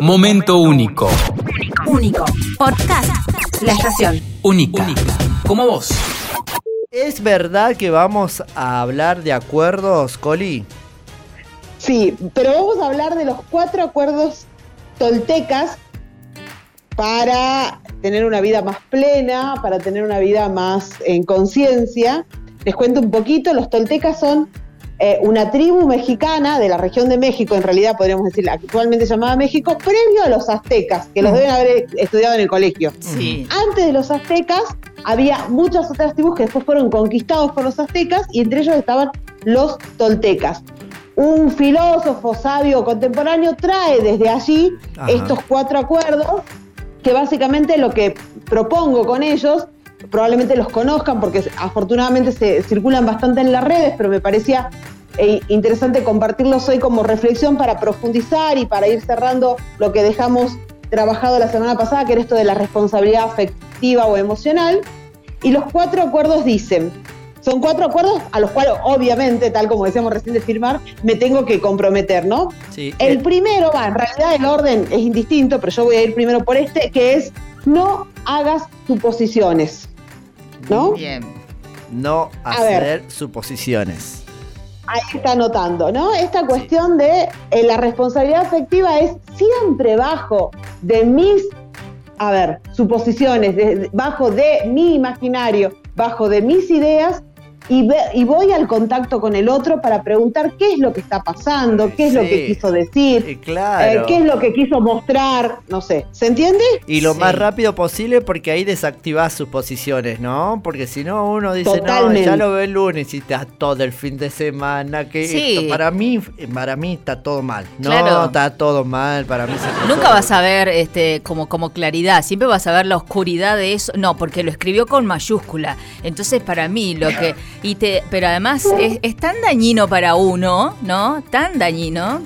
Momento único. Único. Podcast. La estación. Única. Como vos. ¿Es verdad que vamos a hablar de acuerdos, Coli? Sí, pero vamos a hablar de los cuatro acuerdos toltecas para tener una vida más plena, para tener una vida más en conciencia. Les cuento un poquito, los toltecas son eh, una tribu mexicana de la región de México, en realidad podríamos decir actualmente llamada México, previo a los aztecas, que los deben haber estudiado en el colegio. Sí. Antes de los aztecas había muchas otras tribus que después fueron conquistados por los aztecas y entre ellos estaban los toltecas. Un filósofo sabio contemporáneo trae desde allí Ajá. estos cuatro acuerdos que básicamente lo que propongo con ellos, probablemente los conozcan porque afortunadamente se circulan bastante en las redes, pero me parecía eh, interesante compartirlos hoy como reflexión para profundizar y para ir cerrando lo que dejamos trabajado la semana pasada, que era esto de la responsabilidad afectiva o emocional. Y los cuatro acuerdos dicen, son cuatro acuerdos a los cuales obviamente, tal como decíamos recién de firmar, me tengo que comprometer, ¿no? Sí. El eh, primero, va, en realidad el orden es indistinto, pero yo voy a ir primero por este, que es no hagas suposiciones. ¿No? Bien. no hacer suposiciones. Ahí está anotando, ¿no? Esta cuestión de eh, la responsabilidad afectiva es siempre bajo de mis, a ver, suposiciones, de- bajo de mi imaginario, bajo de mis ideas. Y, ve- y voy al contacto con el otro para preguntar qué es lo que está pasando, qué es lo que quiso decir, Eh, claro. eh, qué es lo que quiso mostrar, no sé. ¿Se entiende? Y lo Sí. más rápido posible porque ahí desactivás sus posiciones, ¿no? Porque si no uno dice, no, ya lo veo el lunes y está todo el fin de semana. que Sí. esto- para mí para mí está todo mal. No, Claro. está todo mal. Para mí se Nunca vas a ver este como, como claridad, siempre vas a ver la oscuridad de eso. No, porque lo escribió con mayúscula. Entonces, para mí, lo que. y te Pero además es, es tan dañino para uno, ¿no? Tan dañino.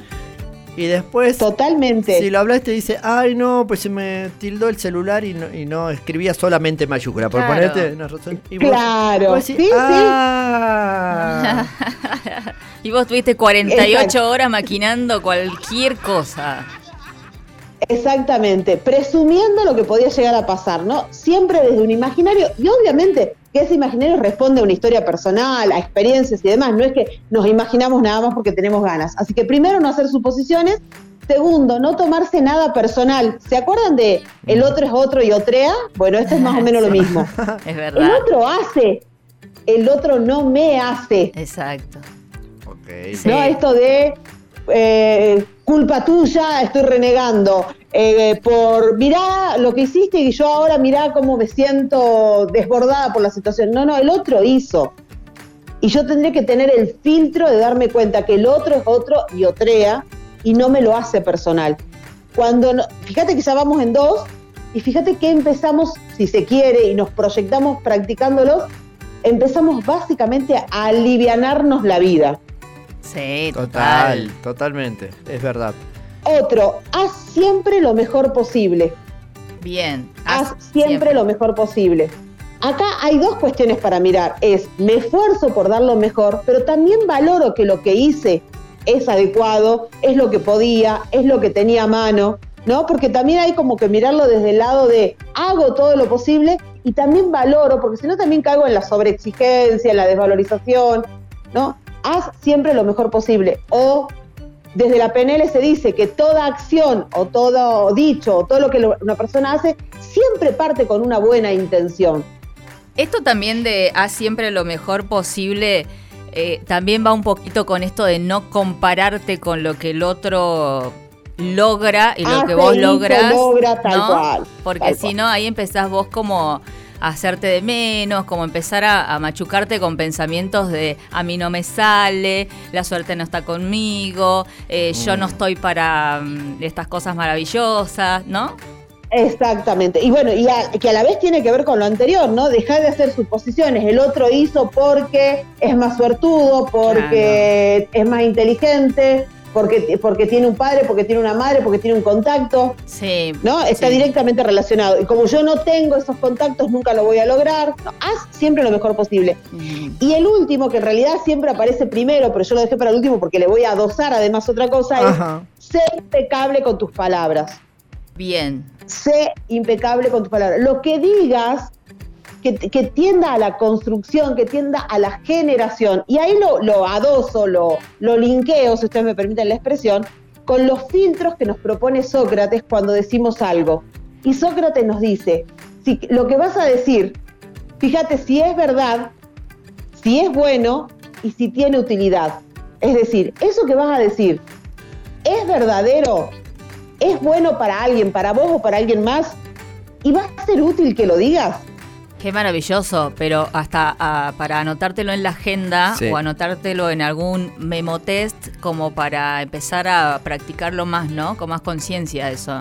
Y después, Totalmente. si lo hablaste, dice, ay no, pues se me tildó el celular y no, y no escribía solamente mayúscula. Por Claro. ponerte una razón. Y vos- Claro, vos decís, sí, sí. Y vos tuviste 48 Exacto. horas maquinando cualquier cosa. Exactamente, presumiendo lo que podía llegar a pasar, ¿no? Siempre desde un imaginario, y obviamente que ese imaginario responde a una historia personal, a experiencias y demás, no es que nos imaginamos nada más porque tenemos ganas. Así que primero no hacer suposiciones, segundo, no tomarse nada personal. ¿Se acuerdan de el otro es otro y otrea? Bueno, esto es más o menos lo mismo. Es El verdad. otro hace, el otro no me hace. Exacto. Ok. Sí. ¿no? Esto de eh, culpa tuya, estoy renegando. Eh, por mirá lo que hiciste y yo ahora mirá cómo me siento desbordada por la situación. No, no, el otro hizo. Y yo tendré que tener el filtro de darme cuenta que el otro es otro y otrea y no me lo hace personal. Cuando no- fíjate que ya vamos en dos y fíjate que empezamos, si se quiere, y nos proyectamos practicándolos, empezamos básicamente a alivianarnos la vida. Sí, Total, total. totalmente, es verdad. Otro, haz siempre lo mejor posible. Bien. Haz siempre, lo mejor posible. Acá hay dos cuestiones para mirar. Es, me esfuerzo por dar lo mejor, pero también valoro que lo que hice es adecuado, es lo que podía, es lo que tenía a mano, ¿no? Porque también hay como que mirarlo desde el lado de hago todo lo posible y también valoro, porque si no también caigo en la sobreexigencia, en la desvalorización, ¿no? Haz siempre lo mejor posible. O desde la PNL se dice que toda acción o todo dicho o todo lo que una persona hace siempre parte con una buena intención. Esto también de haz siempre lo mejor posible, eh, también va un poquito con esto de no compararte con lo que el otro logra y lo Hace, que vos logras. logra, tal ¿no? cual, Porque si no, ahí empezás vos como hacerte de menos, como empezar a, a machucarte con pensamientos de a mí no me sale, la suerte no está conmigo, eh, yo Mm. no estoy para mm, estas cosas maravillosas, ¿no? Exactamente. Y bueno, y a- que a la vez tiene que ver con lo anterior, ¿no? Dejar de hacer suposiciones. El otro hizo porque es más suertudo, porque es más inteligente, porque, porque tiene un padre, porque tiene una madre, porque tiene un contacto. Sí. ¿no? Está sí. directamente relacionado. Y como yo no tengo esos contactos, nunca lo voy a lograr. No, haz siempre lo mejor posible. Mm. Y el último, que en realidad siempre aparece primero, pero yo lo dejé para el último porque le voy a adosar además otra cosa, Ajá. es sé impecable con tus palabras. Bien. Sé impecable con tus palabras. Lo que digas que, tienda a la construcción, que tienda a la generación. Y ahí lo, lo adoso, lo, lo linkeo, si ustedes me permiten la expresión, con los filtros que nos propone Sócrates cuando decimos algo. Y Sócrates nos dice, si lo que vas a decir, fíjate si es verdad, si es bueno y si tiene utilidad. Es decir, eso que vas a decir, ¿es verdadero? ¿Es bueno para alguien, para vos o para alguien más? ¿Y va a ser útil que lo digas? Qué maravilloso, pero hasta ah, para anotártelo en la agenda Sí. o anotártelo en algún memo test como para empezar a practicarlo más, ¿no? Con más conciencia eso.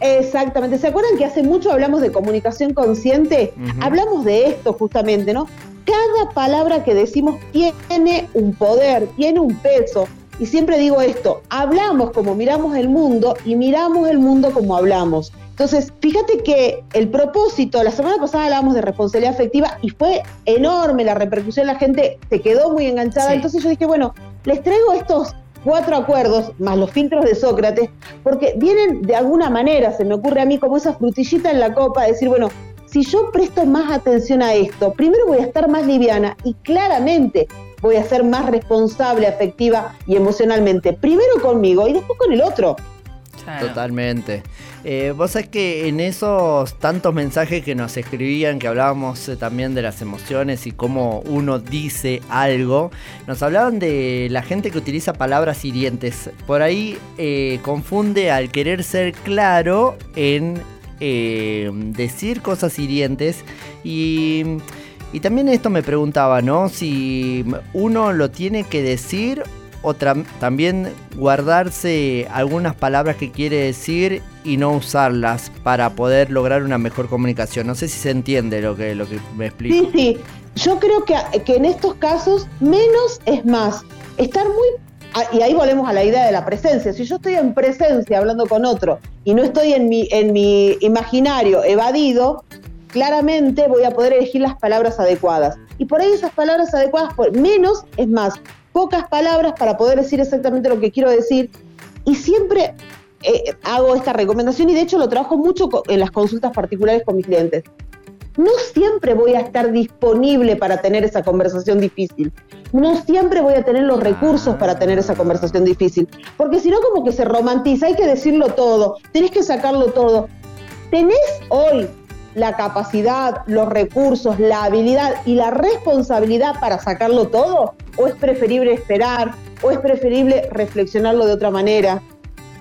Exactamente. ¿Se acuerdan que hace mucho hablamos de comunicación consciente? Hablamos de esto justamente, ¿no? Cada palabra que decimos tiene un poder, tiene un peso. Y siempre digo esto, hablamos como miramos el mundo y miramos el mundo como hablamos. Entonces, fíjate que el propósito, la semana pasada hablábamos de responsabilidad afectiva y fue enorme la repercusión, la gente se quedó muy enganchada. Sí. Entonces yo dije, bueno, les traigo estos cuatro acuerdos más los filtros de Sócrates, porque vienen de alguna manera, se me ocurre a mí como esa frutillita en la copa, decir, bueno, si yo presto más atención a esto, primero voy a estar más liviana y claramente voy a ser más responsable, afectiva y emocionalmente, primero conmigo y después con el otro. Claro. Totalmente. Eh, vos sabés que en esos tantos mensajes que nos escribían, que hablábamos eh, también de las emociones y cómo uno dice algo, nos hablaban de la gente que utiliza palabras hirientes. Por ahí eh, confunde al querer ser claro en decir cosas hirientes y... Y también esto me preguntaba, ¿no? Si uno lo tiene que decir o también guardarse algunas palabras que quiere decir y no usarlas para poder lograr una mejor comunicación. No sé si se entiende lo que, lo que me explico. Sí, sí, yo creo que, que en estos casos menos es más. Estar muy... ah, Y ahí volvemos a la idea de la presencia. Si yo estoy en presencia hablando con otro y no estoy en mi, en mi imaginario evadido, claramente voy a poder elegir las palabras adecuadas. Y por ahí esas palabras adecuadas, menos es más, pocas palabras para poder decir exactamente lo que quiero decir. Y siempre eh, hago esta recomendación y de hecho lo trabajo mucho en las consultas particulares con mis clientes. No siempre voy a estar disponible para tener esa conversación difícil. No siempre voy a tener los recursos para tener esa conversación difícil. Porque si no, como que se romantiza, hay que decirlo todo, tenés que sacarlo todo. ¿Tenés hoy la capacidad, los recursos, la habilidad y la responsabilidad para sacarlo todo? ¿O es preferible esperar? ¿O es preferible reflexionarlo de otra manera?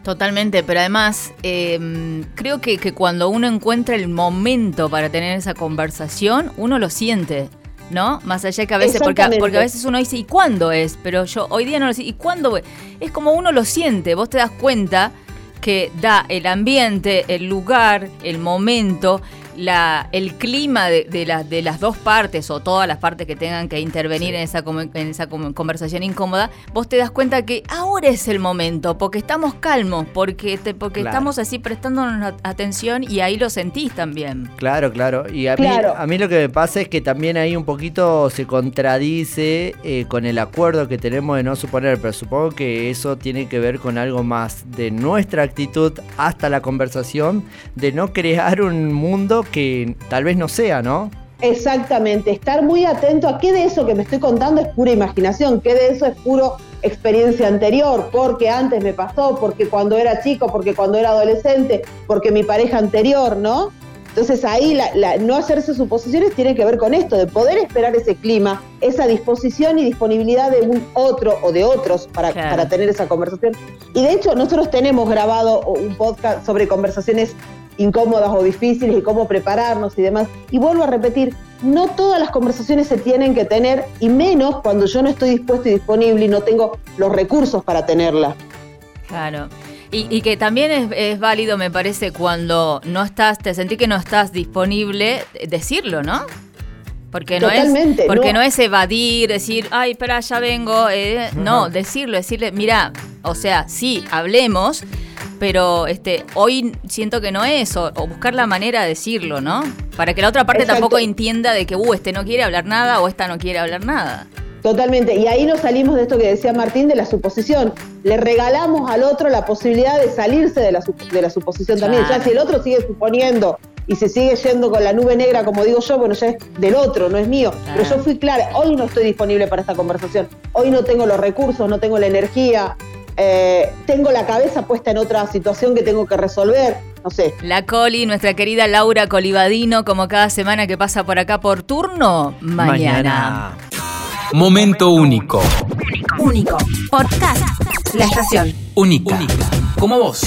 Totalmente, pero además eh, creo que, que cuando uno encuentra el momento para tener esa conversación, uno lo siente, ¿no? Más allá que a veces, porque a veces uno dice, ¿y cuándo es? Pero yo hoy día no lo sé, ¿y cuándo? es? Es como uno lo siente, vos te das cuenta que da el ambiente, el lugar, el momento, la, el clima de, de, la- de las dos partes o todas las partes que tengan que intervenir en esa, en esa conversación incómoda, vos te das cuenta que ahora es el momento, porque estamos calmos, porque, te, porque Claro. estamos así prestándonos atención y ahí lo sentís también. Claro, claro. Y a, Claro. Mí, a mí lo que me pasa es que también ahí un poquito se contradice eh, con el acuerdo que tenemos de no suponer, pero supongo que eso tiene que ver con algo más de nuestra actitud hasta la conversación, de no crear un mundo que tal vez no sea, ¿no? Exactamente, estar muy atento a qué de eso que me estoy contando es pura imaginación, qué de eso es puro experiencia anterior, porque antes me pasó, porque cuando era chico, porque cuando era adolescente, porque mi pareja anterior, ¿no? Entonces ahí la- la- no hacerse suposiciones tiene que ver con esto, de poder esperar ese clima, esa disposición y disponibilidad de un otro o de otros para, Claro. para tener esa conversación. Y de hecho nosotros tenemos grabado un podcast sobre conversaciones incómodas o difíciles y cómo prepararnos y demás. Y vuelvo a repetir, no todas las conversaciones se tienen que tener y menos cuando yo no estoy dispuesto y disponible y no tengo los recursos para tenerla. Claro. Y, y que también es, es válido, me parece, cuando no estás, te sentí que no estás disponible, eh, decirlo, ¿no? Porque no Totalmente, es, porque no. no. es evadir, decir, ay, espera, ya vengo. eh, no, decirlo, decirle, mira, o sea, sí, hablemos, pero este, hoy siento que no es, o, o buscar la manera de decirlo, ¿no? Para que la otra parte Exacto. tampoco entienda de que, uh, este no quiere hablar nada o esta no quiere hablar nada. Totalmente. Y ahí nos salimos de esto que decía Martín de la suposición. Le regalamos al otro la posibilidad de salirse de la, de la suposición también. Ya si el otro sigue suponiendo y se sigue yendo con la nube negra, como digo yo, bueno, ya es del otro, no es mío. Pero yo fui clara, hoy no estoy disponible para esta conversación. Hoy no tengo los recursos, no tengo la energía, eh, tengo la cabeza puesta en otra situación que tengo que resolver. No sé. La Coli, nuestra querida Laura Colibadino, como cada semana que pasa por acá por turno, mañana. Momento único. Único. Podcast. La estación. Única. Como vos.